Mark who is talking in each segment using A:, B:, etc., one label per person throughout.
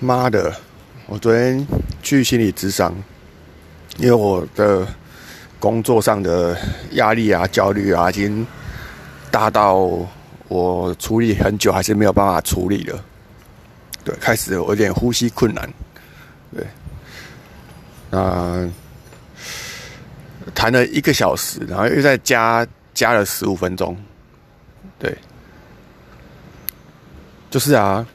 A: 妈的！我昨天去心理咨商，因为我的工作上的压力啊、焦虑啊，已经大到我处理很久还是没有办法处理了。对，开始有点呼吸困难。对，那谈了一个小时，然后又再加加了十五分钟。对，就是啊。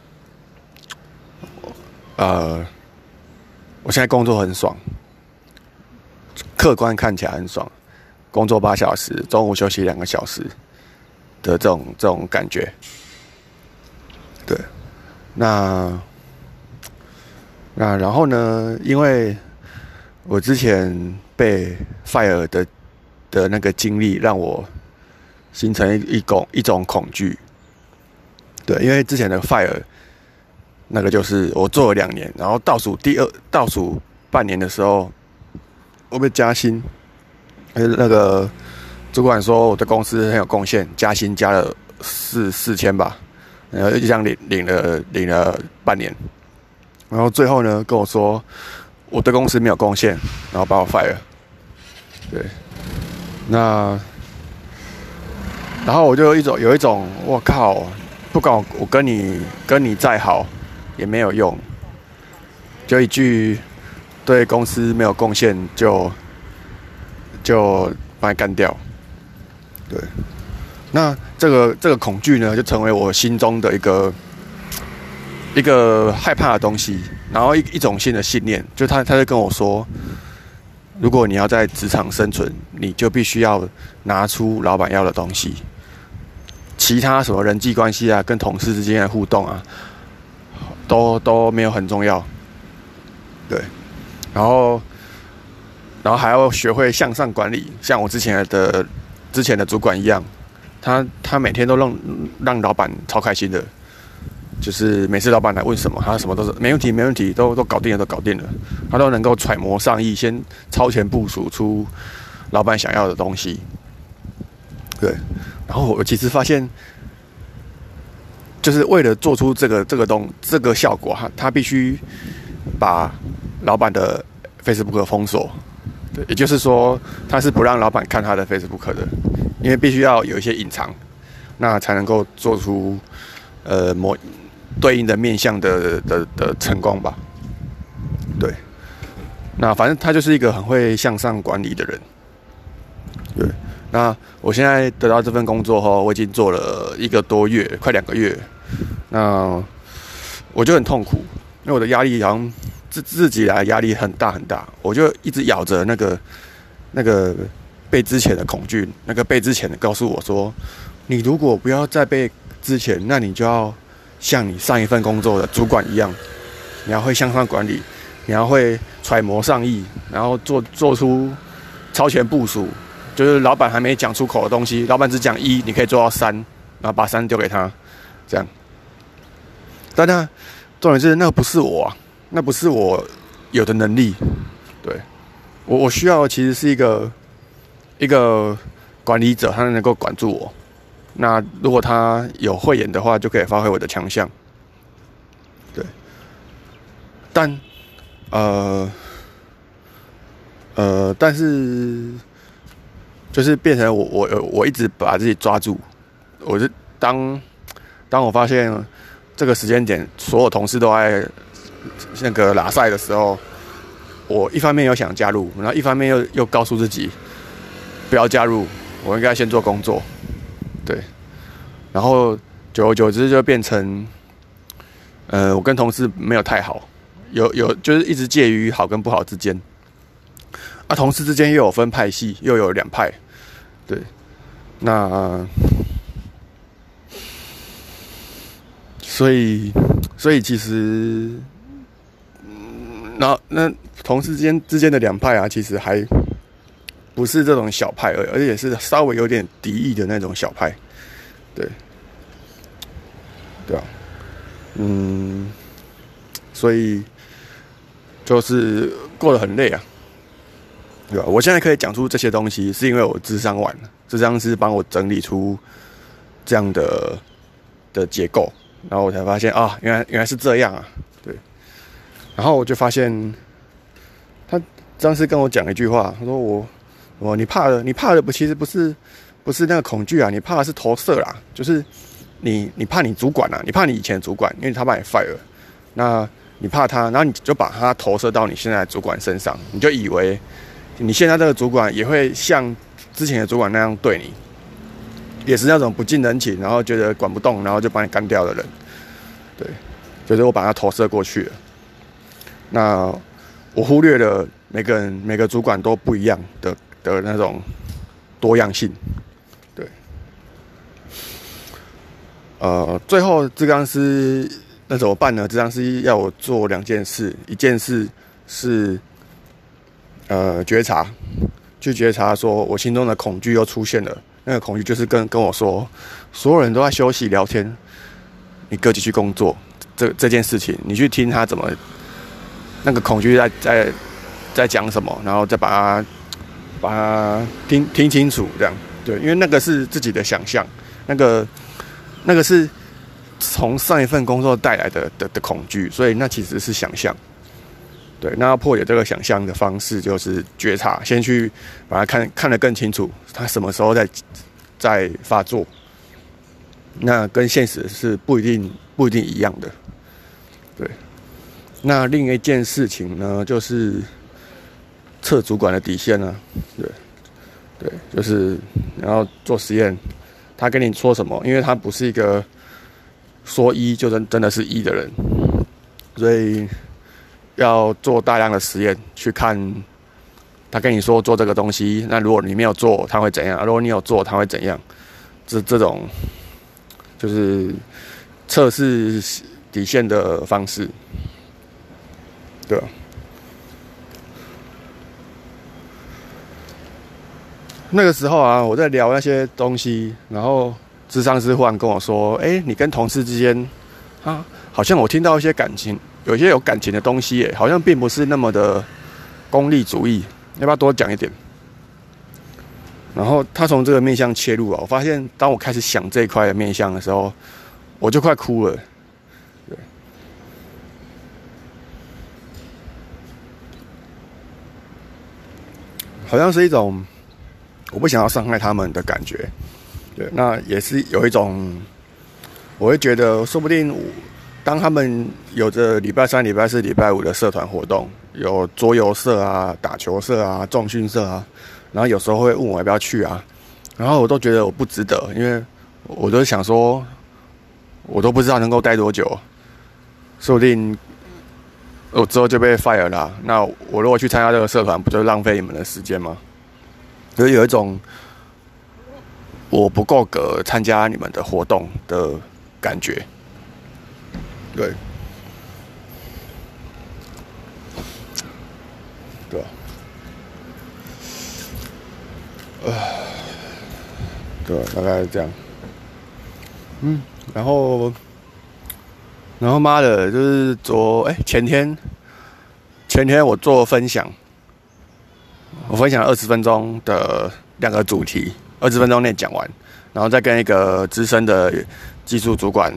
A: 呃，我现在工作很爽，客观看起来很爽，工作八小时，中午休息两个小时的这种这种感觉。对，那那然后呢？因为我之前被 fire 的的那个经历，让我形成一一种一种恐惧。对，因为之前的 fire。那个就是我做了两年，然后倒数第二倒数半年的时候，我被加薪，那个主管说我的公司很有贡献，加薪加了四四千吧，然后就这样领领了领了半年，然后最后呢跟我说我对公司没有贡献，然后把我 fire，对，那然后我就有一种有一种我靠，不管我跟你跟你再好。也没有用，就一句对公司没有贡献，就就把它干掉。对，那这个这个恐惧呢，就成为我心中的一个一个害怕的东西，然后一一种新的信念，就他他就跟我说，如果你要在职场生存，你就必须要拿出老板要的东西，其他什么人际关系啊，跟同事之间的互动啊。都都没有很重要，对，然后，然后还要学会向上管理，像我之前的之前的主管一样，他他每天都让让老板超开心的，就是每次老板来问什么，他什么都是没问题，没问题，都都搞定了，都搞定了，他都能够揣摩上意，先超前部署出老板想要的东西，对，然后我其实发现。就是为了做出这个这个东这个效果哈，他必须把老板的 Facebook 封锁，对，也就是说他是不让老板看他的 Facebook 的，因为必须要有一些隐藏，那才能够做出呃某对应的面向的的的成功吧。对，那反正他就是一个很会向上管理的人，对。那我现在得到这份工作后，我已经做了一个多月，快两个月。那我就很痛苦，因为我的压力好像自自己来压力很大很大，我就一直咬着那个那个被之前的恐惧，那个被之前的告诉我说，你如果不要再被之前，那你就要像你上一份工作的主管一样，你要会向上管理，你要会揣摩上意，然后做做出超前部署。就是老板还没讲出口的东西，老板只讲一，你可以做到三，然后把三丢给他，这样。但那重点是，那不是我，啊，那不是我有的能力。对，我我需要其实是一个一个管理者，他能够管住我。那如果他有慧眼的话，就可以发挥我的强项。对，但呃呃，但是。就是变成我我我一直把自己抓住，我就当当我发现这个时间点所有同事都在那个拉赛的时候，我一方面又想加入，然后一方面又又告诉自己不要加入，我应该先做工作，对，然后久而久之就变成，呃，我跟同事没有太好，有有就是一直介于好跟不好之间，同事之间又有分派系，又有两派。对，那所以所以其实，嗯那那同事之间之间的两派啊，其实还不是这种小派，而而且是稍微有点敌意的那种小派，对，对啊，嗯，所以就是过得很累啊。对吧？我现在可以讲出这些东西，是因为我智商完了，智商是帮我整理出这样的的结构，然后我才发现啊，原来原来是这样啊，对，然后我就发现，他当时跟我讲一句话，他说我我你怕的你怕的不其实不是不是那个恐惧啊，你怕的是投射啦，就是你你怕你主管啊，你怕你以前主管，因为他把你 fire，那你怕他，然后你就把他投射到你现在主管身上，你就以为你现在这个主管也会像之前的主管那样对你。也是那种不近人情，然后觉得管不动，然后就把你干掉的人，对，就是我把他投射过去了。那我忽略了每个人每个主管都不一样的的那种多样性，对。呃，最后志刚师那怎么办呢？志刚师要我做两件事，一件事是呃觉察，去觉察说我心中的恐惧又出现了。那个恐惧就是跟跟我说，所有人都在休息聊天，你各自去工作。这这件事情，你去听他怎么，那个恐惧在在在讲什么，然后再把它把它听听清楚，这样对，因为那个是自己的想象，那个那个是从上一份工作带来的的的恐惧，所以那其实是想象。对，那要破解这个想象的方式，就是觉察，先去把它看看得更清楚，它什么时候在在发作。那跟现实是不一定不一定一样的。对，那另一件事情呢，就是测主管的底线呢。对，对，就是然后做实验，他跟你说什么？因为他不是一个说一就真真的是一的人，所以。要做大量的实验去看，他跟你说做这个东西，那如果你没有做，他会怎样？如果你有做，他会怎样？这这种就是测试底线的方式，对那个时候啊，我在聊那些东西，然后智商师忽然跟我说：“哎，你跟同事之间啊，好像我听到一些感情。”有些有感情的东西，耶，好像并不是那么的功利主义，要不要多讲一点？然后他从这个面向切入啊，我发现当我开始想这一块的面向的时候，我就快哭了。对，好像是一种我不想要伤害他们的感觉。对，那也是有一种，我会觉得说不定。当他们有着礼拜三、礼拜四、礼拜五的社团活动，有桌游社啊、打球社啊、重训社啊，然后有时候会问我要不要去啊，然后我都觉得我不值得，因为我都想说，我都不知道能够待多久，说不定我之后就被 fire 了。那我如果去参加这个社团，不就浪费你们的时间吗？就有一种我不够格参加你们的活动的感觉。对，对，呃，对，大概是这样。嗯，然后，然后妈的，就是昨哎前天，前天我做分享，我分享二十分钟的两个主题，二十分钟内讲完，然后再跟一个资深的技术主管。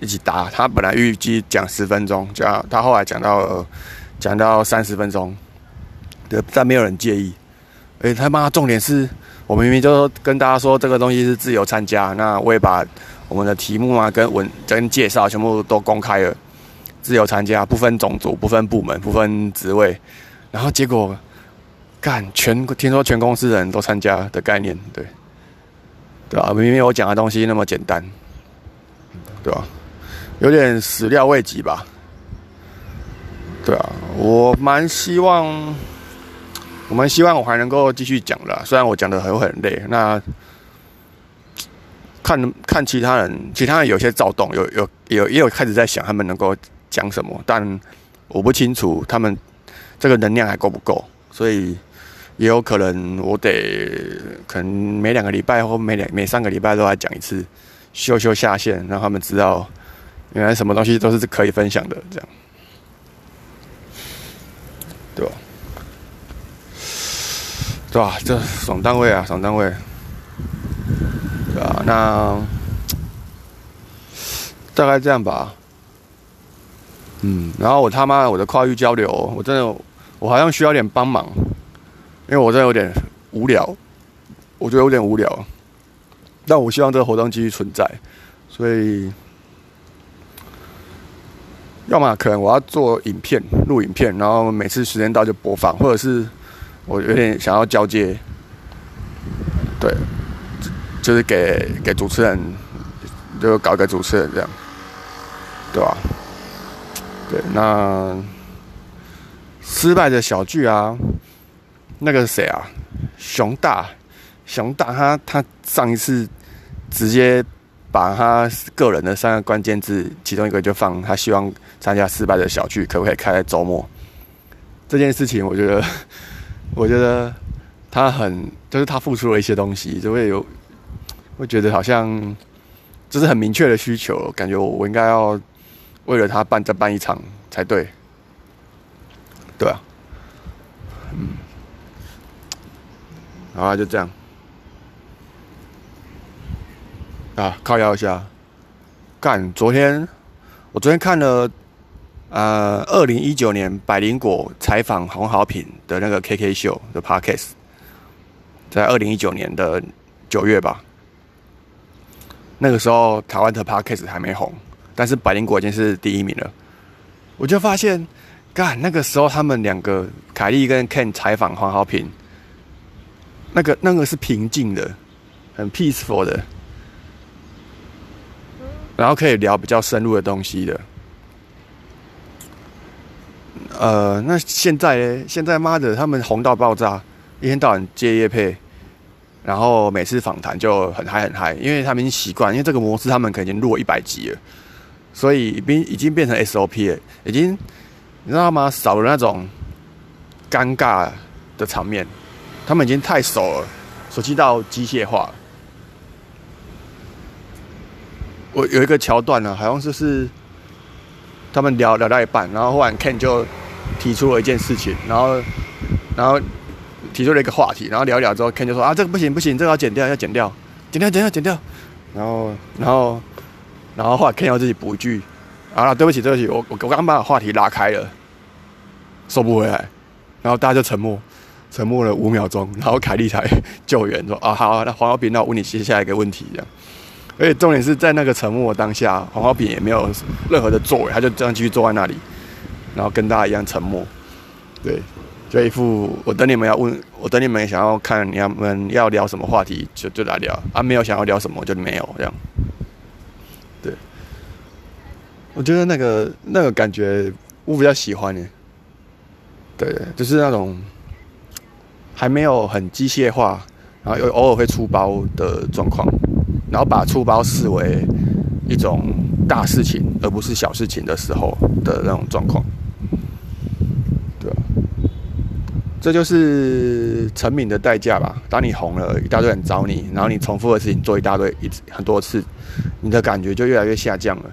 A: 一起答，他本来预计讲十分钟，讲他后来讲到讲到三十分钟，对，但没有人介意。哎，他妈，重点是我明明就跟大家说这个东西是自由参加，那我也把我们的题目啊、跟文、跟介绍全部都公开了，自由参加，不分种族、不分部门、不分职位，然后结果干全听说全公司人都参加的概念，对，对吧？明明我讲的东西那么简单，对吧？有点始料未及吧？对啊，我蛮希望，我蛮希望我还能够继续讲的。虽然我讲的很很累，那看看其他人，其他人有些躁动，有有有也有开始在想他们能够讲什么，但我不清楚他们这个能量还够不够，所以也有可能我得可能每两个礼拜或每两每三个礼拜都来讲一次，秀秀下线，让他们知道。原来什么东西都是可以分享的，这样，对吧？对吧？这爽单位啊，爽单位，对吧？那大概这样吧。嗯，然后我他妈我的跨域交流，我真的我好像需要点帮忙，因为我真的有点无聊，我觉得有点无聊。但我希望这个活动继续存在，所以要么可能我要做影片、录影片，然后每次时间到就播放，或者是我有点想要交接，对，就是给给主持人，就搞个主持人这样，对吧？对，那失败的小剧啊，那个谁啊，熊大，熊大他他上一次直接把他个人的三个关键字，其中一个就放他希望参加失败的小剧，可不可以开在周末？这件事情，我觉得，我觉得他很，就是他付出了一些东西，就会有会觉得好像这是很明确的需求，感觉我我应该要。为了他办再办一场才对，对啊，嗯，好啊，就这样啊，靠腰一下，干！昨天我昨天看了呃，二零一九年百灵果采访黄好品的那个 KK 秀的 Podcast，在二零一九年的九月吧，那个时候台湾的 Podcast 还没红。但是百灵果已经是第一名了，我就发现，干那个时候他们两个凯莉跟 Ken 采访黄豪平，那个那个是平静的，很 peaceful 的，然后可以聊比较深入的东西的。呃，那现在呢？现在妈的，他们红到爆炸，一天到晚接夜配，然后每次访谈就很嗨很嗨，因为他们已经习惯，因为这个模式他们可能已经录一百集了。所以已已经变成 SOP 了，已经你知道吗？少了那种尴尬的场面，他们已经太熟了，熟悉到机械化。我有一个桥段呢，好像就是他们聊聊到一半，然后忽然 Ken 就提出了一件事情，然后然后提出了一个话题，然后聊一聊之后，Ken 就说啊，这个不行不行，这个要剪掉要剪掉，剪掉剪掉剪掉，然后然后。然后后来 Ken 要自己补一句：“啊，对不起，对不起，我我我刚把话题拉开了，收不回来。”然后大家就沉默，沉默了五秒钟，然后凯莉才救援说：“啊，好，那黄浩斌，那我问你接下来一个问题，这样。”而且重点是在那个沉默当下，黄浩平也没有任何的作为，他就这样继续坐在那里，然后跟大家一样沉默。对，就一副我等你们要问，我等你们想要看你们要聊什么话题，就就来聊啊，没有想要聊什么就没有这样。对我觉得那个那个感觉我比较喜欢耶，对，就是那种还没有很机械化，然后又偶尔会出包的状况，然后把出包视为一种大事情，而不是小事情的时候的那种状况，对这就是成名的代价吧。当你红了，一大堆人找你，然后你重复的事情做一大堆一很多次，你的感觉就越来越下降了。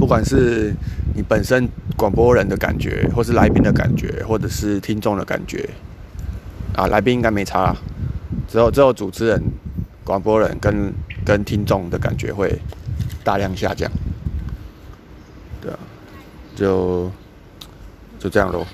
A: 不管是你本身广播人的感觉，或是来宾的感觉，或者是听众的感觉，啊，来宾应该没差，只有只有主持人、广播人跟跟听众的感觉会大量下降，对啊，就就这样咯。